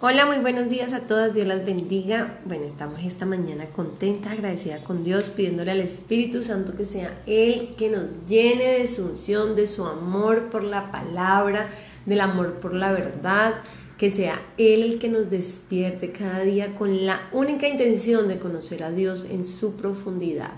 Hola, muy buenos días a todas, Dios las bendiga. Bueno, estamos esta mañana contenta, agradecida con Dios, pidiéndole al Espíritu Santo que sea Él que nos llene de su unción, de su amor por la palabra, del amor por la verdad, que sea Él el que nos despierte cada día con la única intención de conocer a Dios en su profundidad.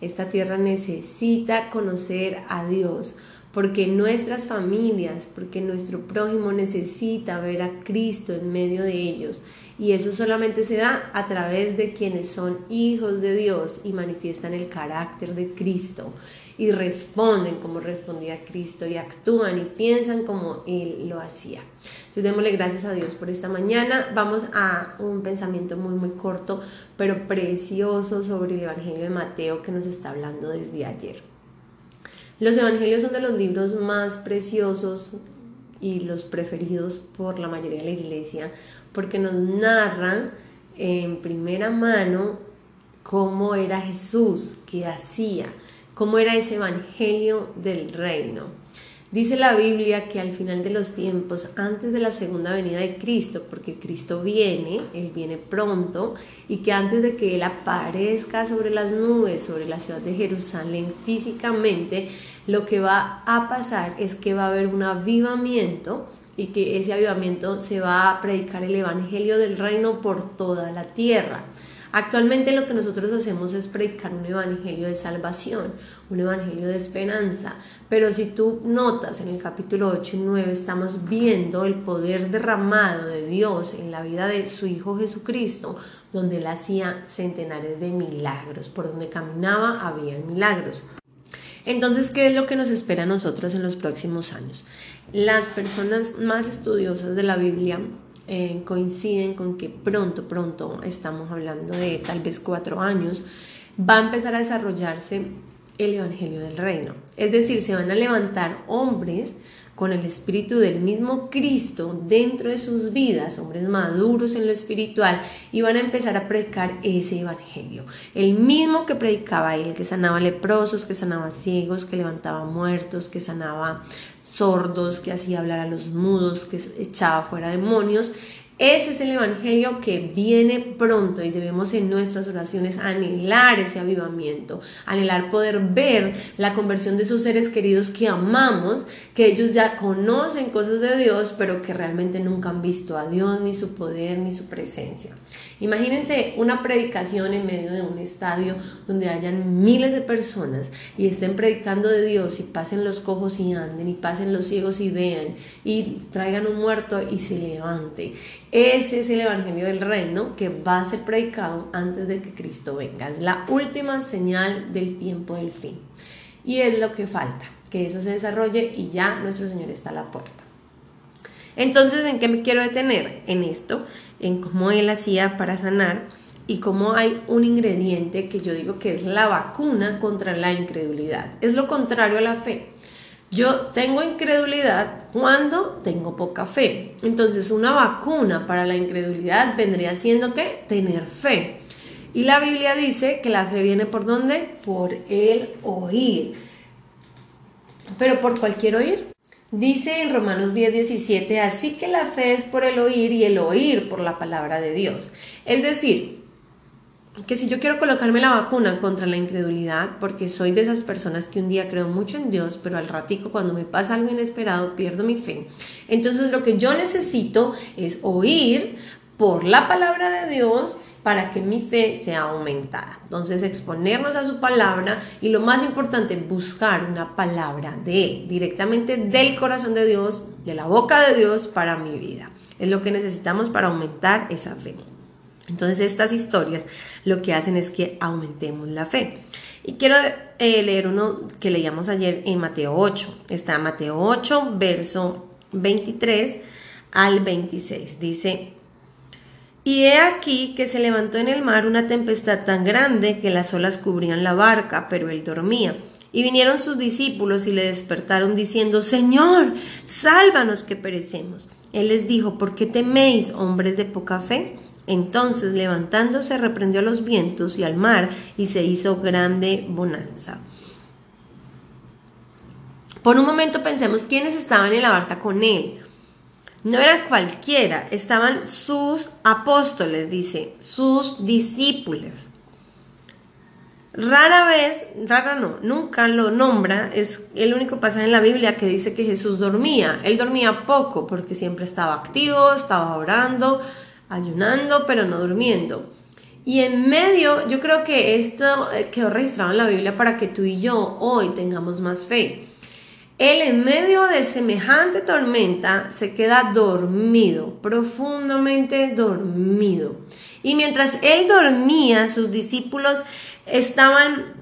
Esta tierra necesita conocer a Dios porque nuestras familias, porque nuestro prójimo necesita ver a Cristo en medio de ellos. Y eso solamente se da a través de quienes son hijos de Dios y manifiestan el carácter de Cristo y responden como respondía Cristo y actúan y piensan como Él lo hacía. Entonces démosle gracias a Dios por esta mañana. Vamos a un pensamiento muy muy corto pero precioso sobre el Evangelio de Mateo que nos está hablando desde ayer. Los evangelios son de los libros más preciosos y los preferidos por la mayoría de la iglesia porque nos narran en primera mano cómo era Jesús, qué hacía, cómo era ese evangelio del reino. Dice la Biblia que al final de los tiempos, antes de la segunda venida de Cristo, porque Cristo viene, Él viene pronto, y que antes de que Él aparezca sobre las nubes, sobre la ciudad de Jerusalén físicamente, lo que va a pasar es que va a haber un avivamiento y que ese avivamiento se va a predicar el Evangelio del reino por toda la tierra. Actualmente lo que nosotros hacemos es predicar un evangelio de salvación, un evangelio de esperanza, pero si tú notas en el capítulo 8 y 9 estamos viendo el poder derramado de Dios en la vida de su Hijo Jesucristo, donde él hacía centenares de milagros, por donde caminaba había milagros. Entonces, ¿qué es lo que nos espera a nosotros en los próximos años? Las personas más estudiosas de la Biblia eh, coinciden con que pronto, pronto, estamos hablando de tal vez cuatro años, va a empezar a desarrollarse el Evangelio del Reino. Es decir, se van a levantar hombres con el espíritu del mismo Cristo dentro de sus vidas, hombres maduros en lo espiritual, y van a empezar a predicar ese evangelio. El mismo que predicaba él, que sanaba leprosos, que sanaba ciegos, que levantaba muertos, que sanaba sordos, que hacía hablar a los mudos, que echaba fuera demonios. Ese es el Evangelio que viene pronto y debemos en nuestras oraciones anhelar ese avivamiento, anhelar poder ver la conversión de esos seres queridos que amamos, que ellos ya conocen cosas de Dios, pero que realmente nunca han visto a Dios, ni su poder, ni su presencia. Imagínense una predicación en medio de un estadio donde hayan miles de personas y estén predicando de Dios y pasen los cojos y anden y pasen los ciegos y vean y traigan un muerto y se levante. Ese es el Evangelio del Reino que va a ser predicado antes de que Cristo venga. Es la última señal del tiempo del fin. Y es lo que falta, que eso se desarrolle y ya nuestro Señor está a la puerta. Entonces, ¿en qué me quiero detener? En esto, en cómo él hacía para sanar y cómo hay un ingrediente que yo digo que es la vacuna contra la incredulidad. Es lo contrario a la fe. Yo tengo incredulidad cuando tengo poca fe. Entonces, una vacuna para la incredulidad vendría siendo que tener fe. Y la Biblia dice que la fe viene por dónde? Por el oír. Pero por cualquier oír. Dice en Romanos 10, 17, así que la fe es por el oír y el oír por la palabra de Dios. Es decir, que si yo quiero colocarme la vacuna contra la incredulidad, porque soy de esas personas que un día creo mucho en Dios, pero al ratico cuando me pasa algo inesperado pierdo mi fe. Entonces lo que yo necesito es oír por la palabra de Dios para que mi fe sea aumentada. Entonces, exponernos a su palabra y lo más importante, buscar una palabra de Él, directamente del corazón de Dios, de la boca de Dios para mi vida. Es lo que necesitamos para aumentar esa fe. Entonces, estas historias lo que hacen es que aumentemos la fe. Y quiero eh, leer uno que leíamos ayer en Mateo 8. Está Mateo 8, verso 23 al 26. Dice, y he aquí que se levantó en el mar una tempestad tan grande que las olas cubrían la barca, pero él dormía. Y vinieron sus discípulos y le despertaron diciendo, Señor, sálvanos que perecemos. Él les dijo, ¿por qué teméis, hombres de poca fe? Entonces, levantándose, reprendió a los vientos y al mar, y se hizo grande bonanza. Por un momento pensemos quiénes estaban en la barca con él. no era cualquiera, estaban sus apóstoles, dice, sus discípulos. Rara vez, rara no, nunca lo nombra, es el único pasaje en la Biblia que dice que Jesús dormía. Él dormía poco porque siempre estaba activo, estaba orando, ayunando, pero no durmiendo. Y en medio, yo creo que esto eh, quedó registrado en la Biblia para que tú y yo hoy tengamos más fe. Él en medio de semejante tormenta se queda dormido, profundamente dormido. Y mientras él dormía, sus discípulos estaban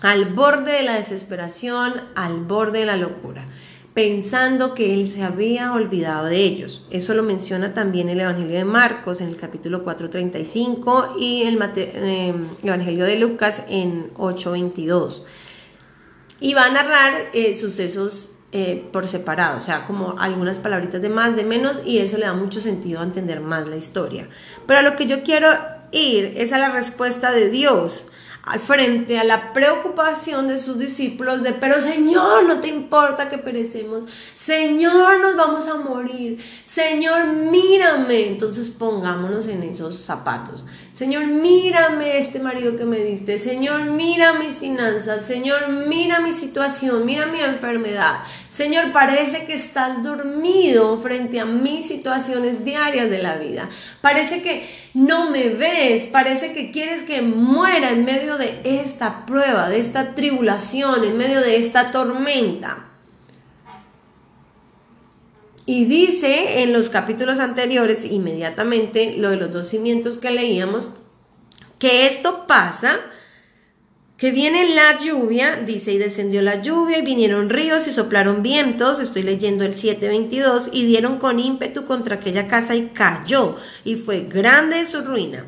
al borde de la desesperación, al borde de la locura, pensando que él se había olvidado de ellos. Eso lo menciona también el Evangelio de Marcos en el capítulo 4.35 y el eh, Evangelio de Lucas en 8.22 y va a narrar eh, sucesos eh, por separado, o sea, como algunas palabritas de más, de menos, y eso le da mucho sentido a entender más la historia. Pero a lo que yo quiero ir es a la respuesta de Dios al frente a la preocupación de sus discípulos de, pero Señor, no te importa que perecemos, Señor, nos vamos a morir, Señor, mírame. Entonces pongámonos en esos zapatos. Señor, mírame este marido que me diste. Señor, mira mis finanzas. Señor, mira mi situación. Mira mi enfermedad. Señor, parece que estás dormido frente a mis situaciones diarias de la vida. Parece que no me ves. Parece que quieres que muera en medio de esta prueba, de esta tribulación, en medio de esta tormenta. Y dice en los capítulos anteriores, inmediatamente, lo de los dos cimientos que leíamos, que esto pasa, que viene la lluvia, dice, y descendió la lluvia, y vinieron ríos y soplaron vientos, estoy leyendo el 7.22, y dieron con ímpetu contra aquella casa y cayó, y fue grande su ruina.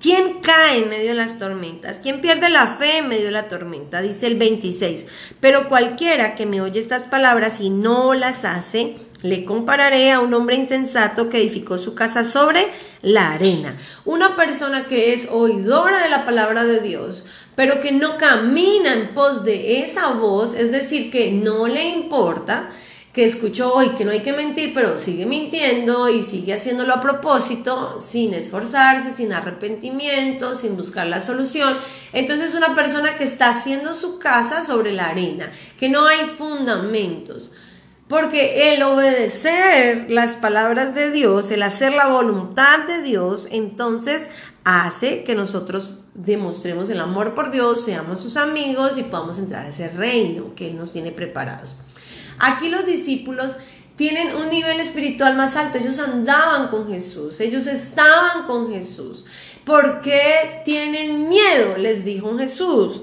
¿Quién cae en medio de las tormentas? ¿Quién pierde la fe en medio de la tormenta? Dice el 26. Pero cualquiera que me oye estas palabras y no las hace, le compararé a un hombre insensato que edificó su casa sobre la arena. Una persona que es oidora de la palabra de Dios, pero que no camina en pos de esa voz, es decir, que no le importa, que escuchó hoy que no hay que mentir, pero sigue mintiendo y sigue haciéndolo a propósito, sin esforzarse, sin arrepentimiento, sin buscar la solución. Entonces es una persona que está haciendo su casa sobre la arena, que no hay fundamentos. Porque el obedecer las palabras de Dios, el hacer la voluntad de Dios, entonces hace que nosotros demostremos el amor por Dios, seamos sus amigos y podamos entrar a ese reino que Él nos tiene preparados. Aquí los discípulos tienen un nivel espiritual más alto. Ellos andaban con Jesús, ellos estaban con Jesús. ¿Por qué tienen miedo? Les dijo Jesús.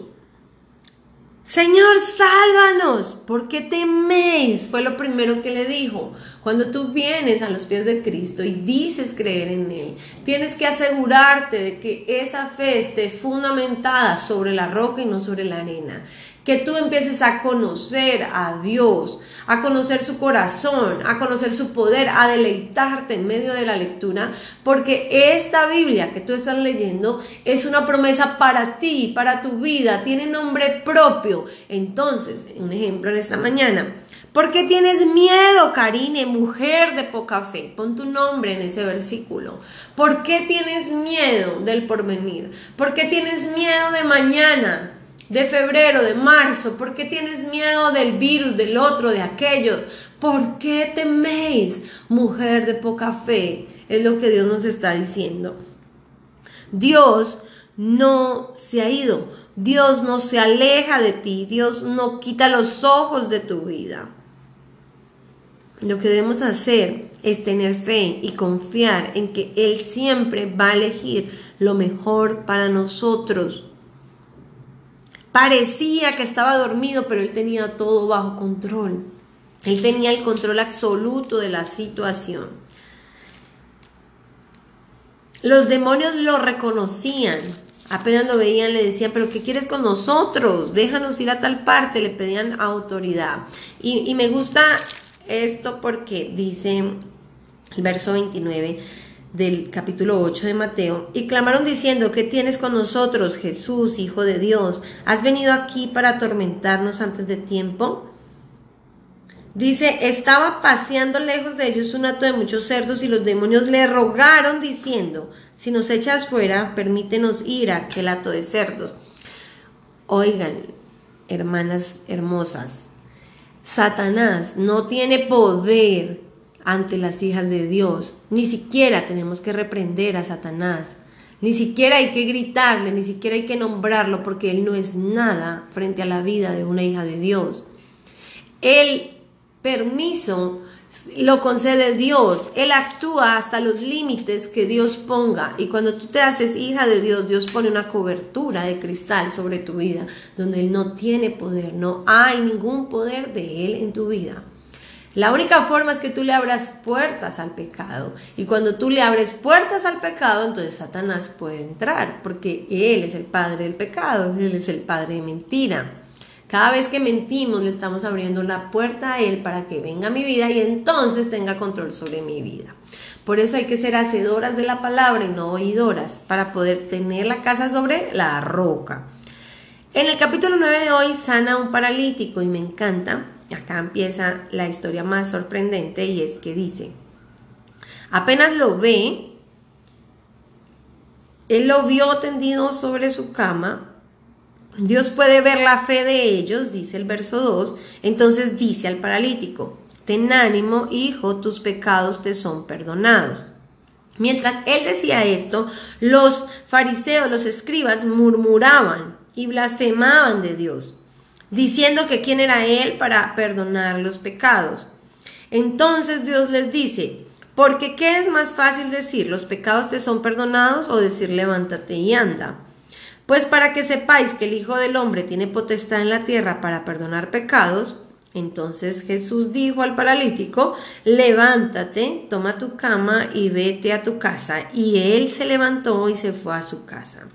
Señor, sálvanos. ¿Por qué teméis? Fue lo primero que le dijo. Cuando tú vienes a los pies de Cristo y dices creer en Él, tienes que asegurarte de que esa fe esté fundamentada sobre la roca y no sobre la arena que tú empieces a conocer a Dios, a conocer su corazón, a conocer su poder, a deleitarte en medio de la lectura, porque esta Biblia que tú estás leyendo es una promesa para ti, para tu vida, tiene nombre propio. Entonces, un ejemplo en esta mañana. ¿Por qué tienes miedo, Karine, mujer de poca fe? Pon tu nombre en ese versículo. ¿Por qué tienes miedo del porvenir? ¿Por qué tienes miedo de mañana? De febrero, de marzo? ¿Por qué tienes miedo del virus, del otro, de aquello? ¿Por qué teméis, mujer de poca fe? Es lo que Dios nos está diciendo. Dios no se ha ido. Dios no se aleja de ti. Dios no quita los ojos de tu vida. Lo que debemos hacer es tener fe y confiar en que Él siempre va a elegir lo mejor para nosotros. Parecía que estaba dormido, pero él tenía todo bajo control. Él tenía el control absoluto de la situación. Los demonios lo reconocían. Apenas lo veían, le decían, pero ¿qué quieres con nosotros? Déjanos ir a tal parte. Le pedían autoridad. Y, me gusta esto porque dice el verso 29 del capítulo 8 de Mateo, y clamaron diciendo, ¿qué tienes con nosotros, Jesús, Hijo de Dios? ¿Has venido aquí para atormentarnos antes de tiempo? Dice, estaba paseando lejos de ellos un hato de muchos cerdos y los demonios le rogaron diciendo, si nos echas fuera, permítenos ir a aquel hato de cerdos. Oigan, hermanas hermosas, Satanás no tiene poder ante las hijas de Dios. Ni siquiera tenemos que reprender a Satanás. Ni siquiera hay que gritarle, ni siquiera hay que nombrarlo, porque Él no es nada frente a la vida de una hija de Dios. El permiso lo concede Dios. Él actúa hasta los límites que Dios ponga. Y cuando tú te haces hija de Dios, Dios pone una cobertura de cristal sobre tu vida, donde Él no tiene poder, no hay ningún poder de Él en tu vida. La única forma es que tú le abras puertas al pecado. Y cuando tú le abres puertas al pecado, entonces Satanás puede entrar, porque Él es el padre del pecado, Él es el padre de mentira. Cada vez que mentimos, le estamos abriendo la puerta a Él para que venga a mi vida y entonces tenga control sobre mi vida. Por eso hay que ser hacedoras de la palabra y no oídoras, para poder tener la casa sobre la roca. En el capítulo 9 de hoy sana un paralítico y me encanta acá empieza la historia más sorprendente y es que dice, apenas lo ve, él lo vio tendido sobre su cama, Dios puede ver la fe de ellos, dice el verso 2, entonces dice al paralítico, ten ánimo, hijo, tus pecados te son perdonados. Mientras él decía esto, los fariseos, los escribas, murmuraban y blasfemaban de Dios diciendo que quién era Él para perdonar los pecados. Entonces Dios les dice, porque ¿qué es más fácil decir, los pecados te son perdonados o decir, levántate y anda? Pues para que sepáis que el Hijo del Hombre tiene potestad en la tierra para perdonar pecados, entonces Jesús dijo al paralítico, levántate, toma tu cama y vete a tu casa. Y él se levantó y se fue a su casa.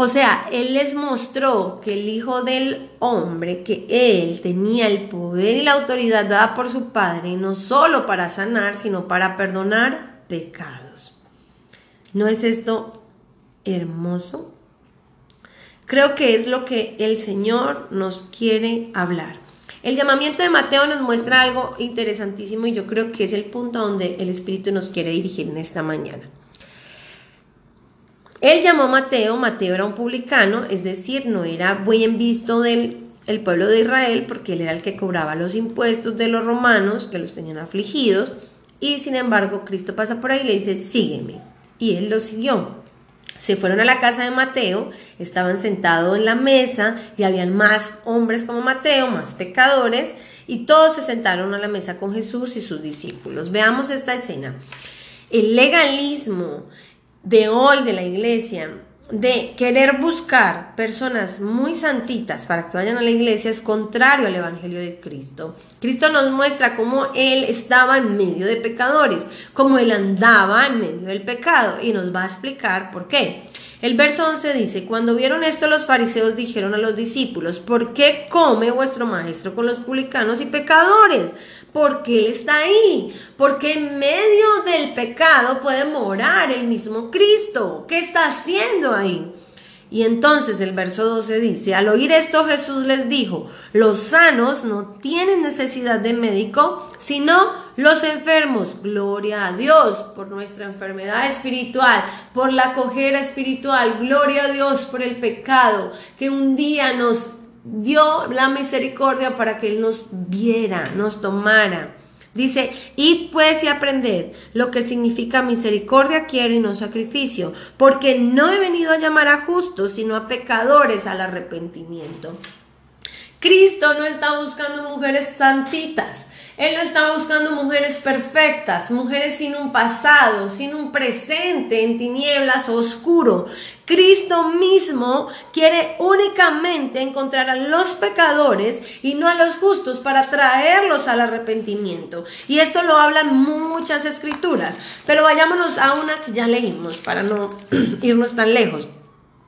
O sea, Él les mostró que el Hijo del Hombre, que Él tenía el poder y la autoridad dada por su Padre, no solo para sanar, sino para perdonar pecados. ¿No es esto hermoso? Creo que es lo que el Señor nos quiere hablar. El llamamiento de Mateo nos muestra algo interesantísimo y yo creo que es el punto donde el Espíritu nos quiere dirigir en esta mañana. Él llamó a Mateo, Mateo era un publicano, es decir, no era bien visto del el pueblo de Israel porque él era el que cobraba los impuestos de los romanos que los tenían afligidos y sin embargo Cristo pasa por ahí y le dice, sígueme. Y él lo siguió. Se fueron a la casa de Mateo, estaban sentados en la mesa y habían más hombres como Mateo, más pecadores, y todos se sentaron a la mesa con Jesús y sus discípulos. Veamos esta escena. El legalismo, de hoy de la iglesia, de querer buscar personas muy santitas para que vayan a la iglesia es contrario al Evangelio de Cristo. Cristo nos muestra cómo Él estaba en medio de pecadores, cómo Él andaba en medio del pecado y nos va a explicar por qué. El verso 11 dice, cuando vieron esto los fariseos dijeron a los discípulos, ¿por qué come vuestro maestro con los publicanos y pecadores? Porque Él está ahí, porque en medio del pecado puede morar el mismo Cristo. ¿Qué está haciendo ahí? Y entonces el verso 12 dice, al oír esto Jesús les dijo, los sanos no tienen necesidad de médico, sino los enfermos. Gloria a Dios por nuestra enfermedad espiritual, por la cojera espiritual. Gloria a Dios por el pecado que un día nos dio la misericordia para que Él nos viera, nos tomara. Dice, id pues y aprended lo que significa misericordia quiero y no sacrificio, porque no he venido a llamar a justos, sino a pecadores al arrepentimiento. Cristo no está buscando mujeres santitas. Él no está buscando mujeres perfectas, mujeres sin un pasado, sin un presente en tinieblas oscuro. Cristo mismo quiere únicamente encontrar a los pecadores y no a los justos para traerlos al arrepentimiento. Y esto lo hablan muchas escrituras. Pero vayámonos a una que ya leímos para no irnos tan lejos.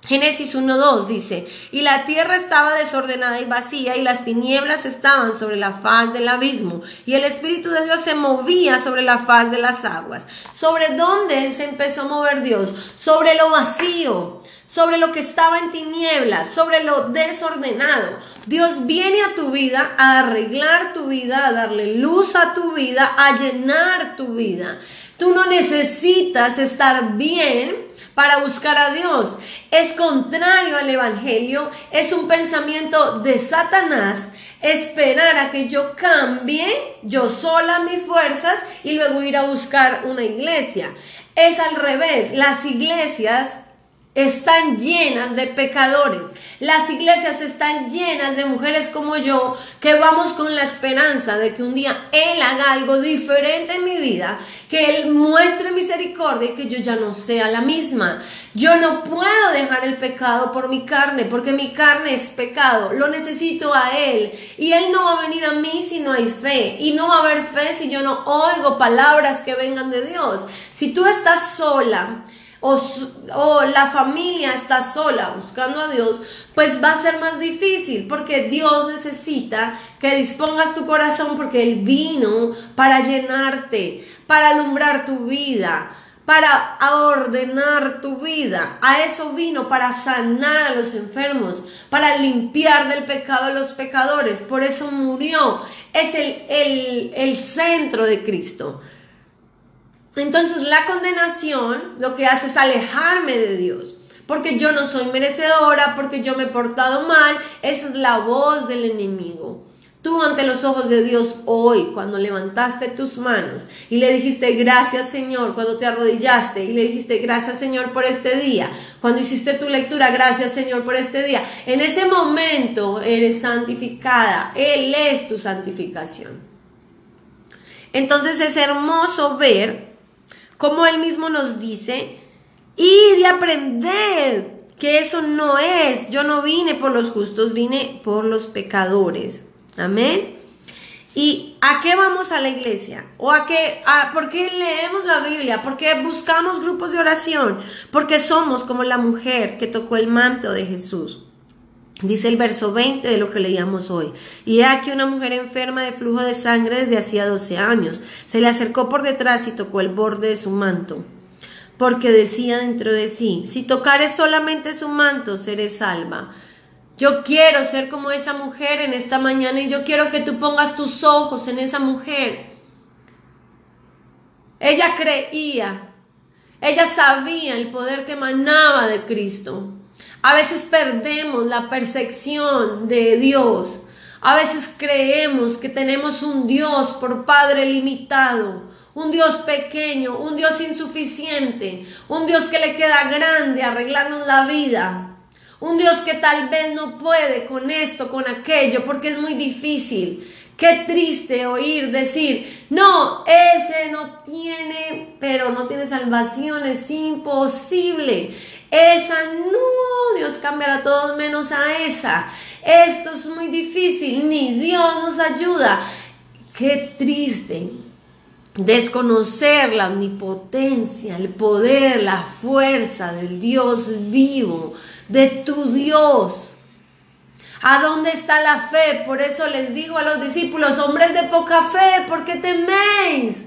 Génesis 1.2 dice, y la tierra estaba desordenada y vacía, y las tinieblas estaban sobre la faz del abismo, y el Espíritu de Dios se movía sobre la faz de las aguas. ¿Sobre dónde se empezó a mover Dios? Sobre lo vacío, sobre lo que estaba en tinieblas, sobre lo desordenado. Dios viene a tu vida a arreglar tu vida, a darle luz a tu vida, a llenar tu vida. Tú no necesitas estar bien para buscar a Dios. Es contrario al Evangelio, es un pensamiento de Satanás esperar a que yo cambie yo sola mis fuerzas y luego ir a buscar una iglesia. Es al revés, las iglesias están llenas de pecadores. Las iglesias están llenas de mujeres como yo que vamos con la esperanza de que un día Él haga algo diferente en mi vida, que Él muestre misericordia y que yo ya no sea la misma. Yo no puedo dejar el pecado por mi carne, porque mi carne es pecado. Lo necesito a Él. Y Él no va a venir a mí si no hay fe. Y no va a haber fe si yo no oigo palabras que vengan de Dios. Si tú estás sola, o, la familia está sola buscando a Dios, pues va a ser más difícil porque Dios necesita que dispongas tu corazón porque Él vino para llenarte, para alumbrar tu vida, para ordenar tu vida. A eso vino, para sanar a los enfermos, para limpiar del pecado a los pecadores. Por eso murió. Es el, el, el centro de Cristo. Entonces la condenación lo que hace es alejarme de Dios. Porque yo no soy merecedora, porque yo me he portado mal. Esa es la voz del enemigo. Tú ante los ojos de Dios hoy, cuando levantaste tus manos y le dijiste gracias Señor, cuando te arrodillaste y le dijiste gracias Señor por este día, cuando hiciste tu lectura, gracias Señor por este día, en ese momento eres santificada, Él es tu santificación. Entonces es hermoso ver como él mismo nos dice, y de aprender que eso no es, yo no vine por los justos, vine por los pecadores. Amén. ¿Y a qué vamos a la iglesia? ¿O a qué? A, ¿Por qué leemos la Biblia? ¿Por qué buscamos grupos de oración? Porque somos como la mujer que tocó el manto de Jesús. Dice el verso 20 de lo que leíamos hoy. Y he aquí una mujer enferma de flujo de sangre desde hacía 12 años. Se le acercó por detrás y tocó el borde de su manto. Porque decía dentro de sí, si tocares solamente su manto, seré salva. Yo quiero ser como esa mujer en esta mañana y yo quiero que tú pongas tus ojos en esa mujer. Ella creía, ella sabía el poder que emanaba de Cristo. A veces perdemos la percepción de Dios. A veces creemos que tenemos un Dios por Padre limitado, un Dios pequeño, un Dios insuficiente, un Dios que le queda grande arreglarnos la vida, un Dios que tal vez no puede con esto, con aquello, porque es muy difícil. Qué triste oír decir, no, ese no tiene, pero no tiene salvación, es imposible. Esa no, Dios cambiará a todos menos a esa. Esto es muy difícil, ni Dios nos ayuda. Qué triste desconocer la omnipotencia, el poder, la fuerza del Dios vivo, de tu Dios. ¿A dónde está la fe? Por eso les digo a los discípulos, hombres de poca fe, ¿por qué teméis?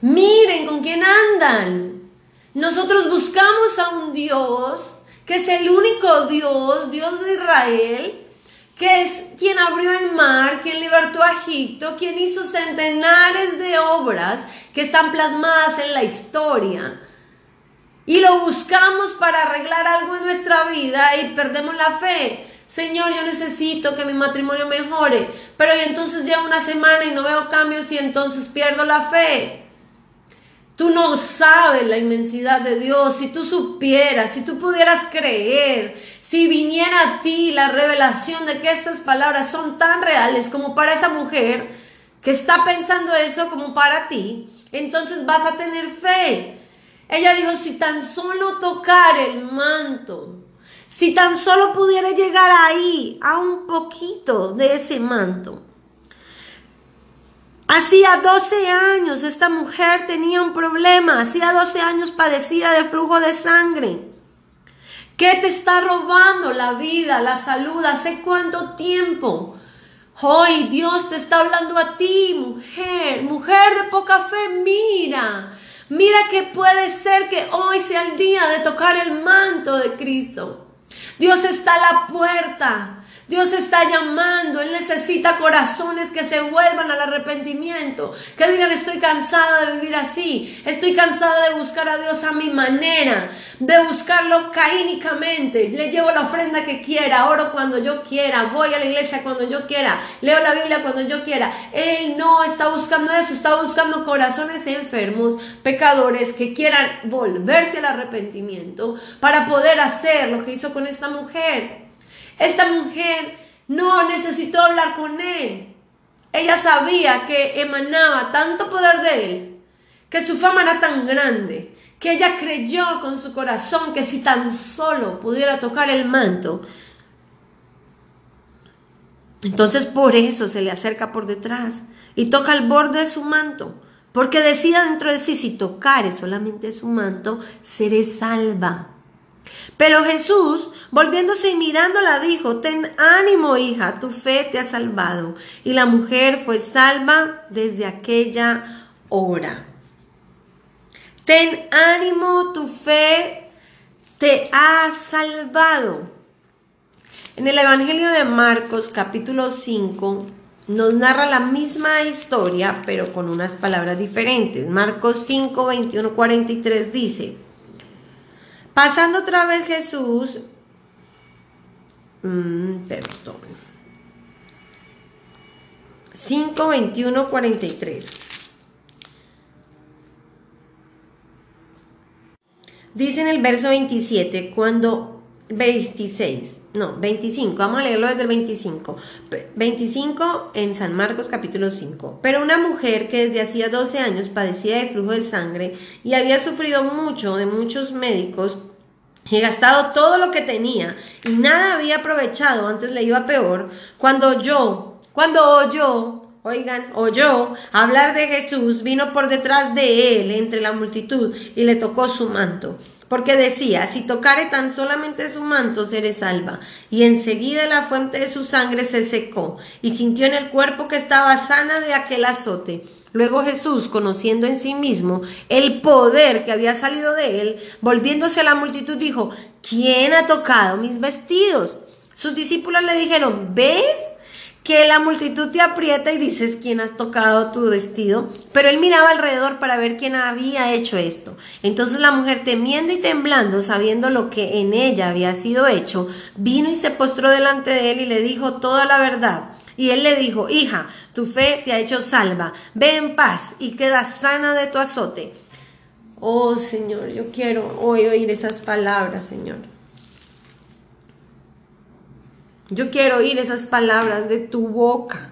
Miren con quién andan. Nosotros buscamos a un Dios que es el único Dios, Dios de Israel, que es quien abrió el mar, quien libertó a Egipto, quien hizo centenares de obras que están plasmadas en la historia. Y lo buscamos para arreglar algo en nuestra vida y perdemos la fe. Señor, yo necesito que mi matrimonio mejore, pero entonces ya una semana y no veo cambios y entonces pierdo la fe. Tú no sabes la inmensidad de Dios. Si tú supieras, si tú pudieras creer, si viniera a ti la revelación de que estas palabras son tan reales como para esa mujer que está pensando eso como para ti, entonces vas a tener fe. Ella dijo, si tan solo tocar el manto, si tan solo pudiera llegar ahí, a un poquito de ese manto, Hacía 12 años esta mujer tenía un problema, hacía 12 años padecía de flujo de sangre. ¿Qué te está robando la vida, la salud? ¿Hace cuánto tiempo? Hoy Dios te está hablando a ti, mujer, mujer de poca fe, mira, mira que puede ser que hoy sea el día de tocar el manto de Cristo. Dios está a la puerta. Dios está llamando, Él necesita corazones que se vuelvan al arrepentimiento, que digan estoy cansada de vivir así, estoy cansada de buscar a Dios a mi manera, de buscarlo caínicamente, le llevo la ofrenda que quiera, oro cuando yo quiera, voy a la iglesia cuando yo quiera, leo la Biblia cuando yo quiera. Él no está buscando eso, está buscando corazones enfermos, pecadores que quieran volverse al arrepentimiento para poder hacer lo que hizo con esta mujer. Esta mujer no necesitó hablar con él. Ella sabía que emanaba tanto poder de él, que su fama era tan grande, que ella creyó con su corazón que si tan solo pudiera tocar el manto, entonces por eso se le acerca por detrás y toca el borde de su manto, porque decía dentro de sí, si tocare solamente su manto, seré salva. Pero Jesús, volviéndose y mirándola, dijo, ten ánimo, hija, tu fe te ha salvado. Y la mujer fue salva desde aquella hora. Ten ánimo, tu fe te ha salvado. En el Evangelio de Marcos capítulo 5 nos narra la misma historia, pero con unas palabras diferentes. Marcos 5, 21, 43 dice, Pasando otra vez Jesús, mm, perdón, 5, 21, 43. Dice en el verso 27, cuando 26, no, 25, vamos a leerlo desde el 25. 25 en San Marcos capítulo 5. Pero una mujer que desde hacía 12 años padecía de flujo de sangre y había sufrido mucho de muchos médicos, He gastado todo lo que tenía y nada había aprovechado, antes le iba peor, cuando yo, cuando oyó, oigan, oyó hablar de Jesús, vino por detrás de él entre la multitud y le tocó su manto. Porque decía, si tocare tan solamente su manto, seré salva. Y enseguida la fuente de su sangre se secó, y sintió en el cuerpo que estaba sana de aquel azote. Luego Jesús, conociendo en sí mismo el poder que había salido de él, volviéndose a la multitud, dijo, ¿quién ha tocado mis vestidos? Sus discípulos le dijeron, ¿ves? que la multitud te aprieta y dices quién has tocado tu vestido, pero él miraba alrededor para ver quién había hecho esto. Entonces la mujer, temiendo y temblando, sabiendo lo que en ella había sido hecho, vino y se postró delante de él y le dijo toda la verdad. Y él le dijo, hija, tu fe te ha hecho salva, ve en paz y queda sana de tu azote. Oh Señor, yo quiero oír esas palabras, Señor. Yo quiero oír esas palabras de tu boca,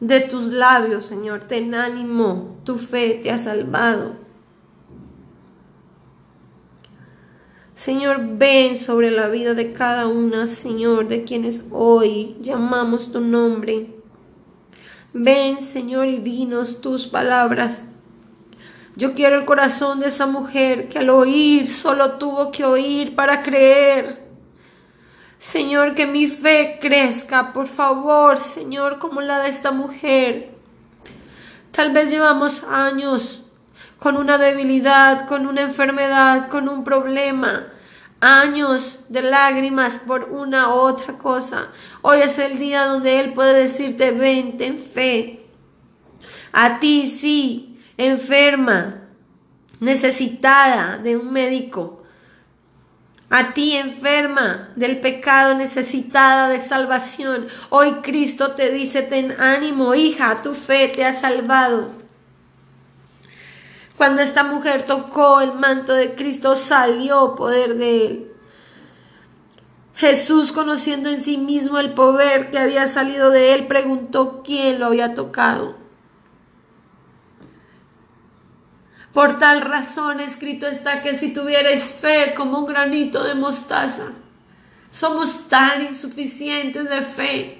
de tus labios, Señor. Ten ánimo, tu fe te ha salvado. Señor, ven sobre la vida de cada una, Señor, de quienes hoy llamamos tu nombre. Ven, Señor, y dinos tus palabras. Yo quiero el corazón de esa mujer que al oír solo tuvo que oír para creer. Señor, que mi fe crezca, por favor, Señor, como la de esta mujer. Tal vez llevamos años con una debilidad, con una enfermedad, con un problema, años de lágrimas por una u otra cosa. Hoy es el día donde Él puede decirte, ven, ten fe. A ti sí, enferma, necesitada de un médico. A ti enferma del pecado, necesitada de salvación. Hoy Cristo te dice, ten ánimo, hija, tu fe te ha salvado. Cuando esta mujer tocó el manto de Cristo, salió poder de él. Jesús, conociendo en sí mismo el poder que había salido de él, preguntó quién lo había tocado. Por tal razón escrito está que si tuvierais fe como un granito de mostaza, somos tan insuficientes de fe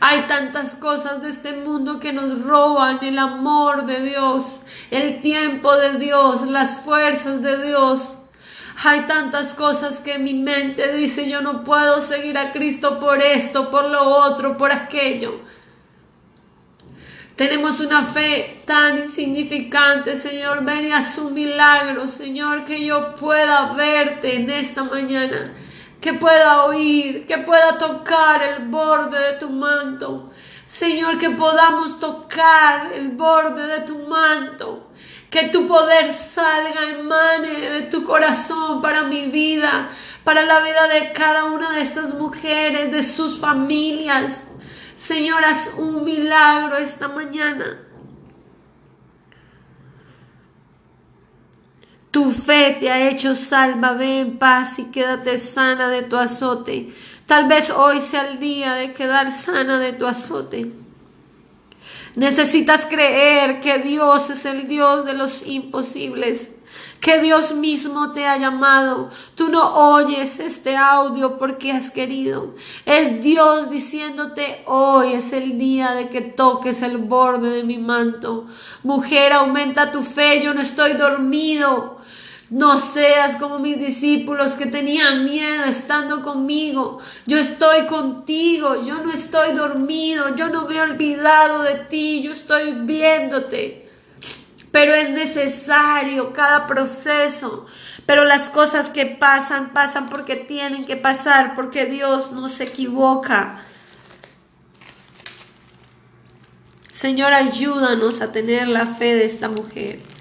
hay tantas cosas de este mundo que nos roban el amor de Dios, el tiempo de Dios, las fuerzas de Dios. Hay tantas cosas que mi mente dice, yo no puedo seguir a Cristo por esto, por lo otro, por aquello. Tenemos una fe tan insignificante, Señor. Ven y haz un milagro, Señor, que yo pueda verte en esta mañana, que pueda oír, que pueda tocar el borde de tu manto. Señor, que podamos tocar el borde de tu manto. Que tu poder salga, emane de tu corazón para mi vida, para la vida de cada una de estas mujeres, de sus familias. Señor, haz un milagro esta mañana. Tu fe te ha hecho salva, ve en paz y quédate sana de tu azote. Tal vez hoy sea el día de quedar sana de tu azote. Necesitas creer que Dios es el Dios de los imposibles que Dios mismo te ha llamado. Tú no oyes este audio porque has querido. Es Dios diciéndote, hoy es el día de que toques el borde de mi manto. Mujer, aumenta tu fe, yo no estoy dormido. No seas como mis discípulos que tenían miedo estando conmigo. Yo estoy contigo, yo no estoy dormido, yo no me he olvidado de ti, yo estoy viéndote pero es necesario cada proceso. Pero las cosas que pasan, pasan porque tienen que pasar, porque Dios no se equivoca. Señor, ayúdanos a tener la fe de esta mujer.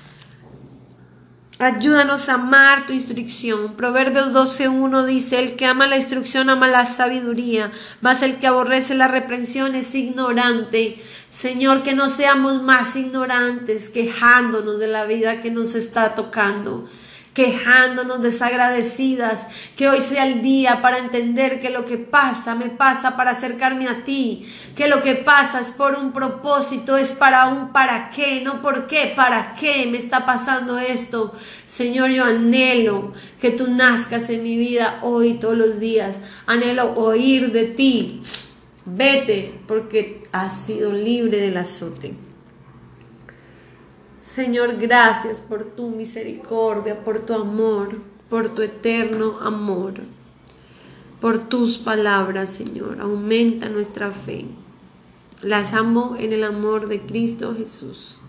Ayúdanos a amar tu instrucción. Proverbios 12.1 dice, el que ama la instrucción ama la sabiduría, mas el que aborrece la reprensión es ignorante. Señor, que no seamos más ignorantes, quejándonos de la vida que nos está tocando quejándonos desagradecidas, que hoy sea el día para entender que lo que pasa me pasa para acercarme a ti, que lo que pasa es por un propósito, es para un para qué, no por qué, para qué me está pasando esto. Señor, yo anhelo que tú nazcas en mi vida hoy, todos los días, anhelo oír de ti. Vete porque has sido libre del azote. Señor, gracias por tu misericordia, por tu amor, por tu eterno amor, por tus palabras, Señor. Aumenta nuestra fe. Las amo en el amor de Cristo Jesús.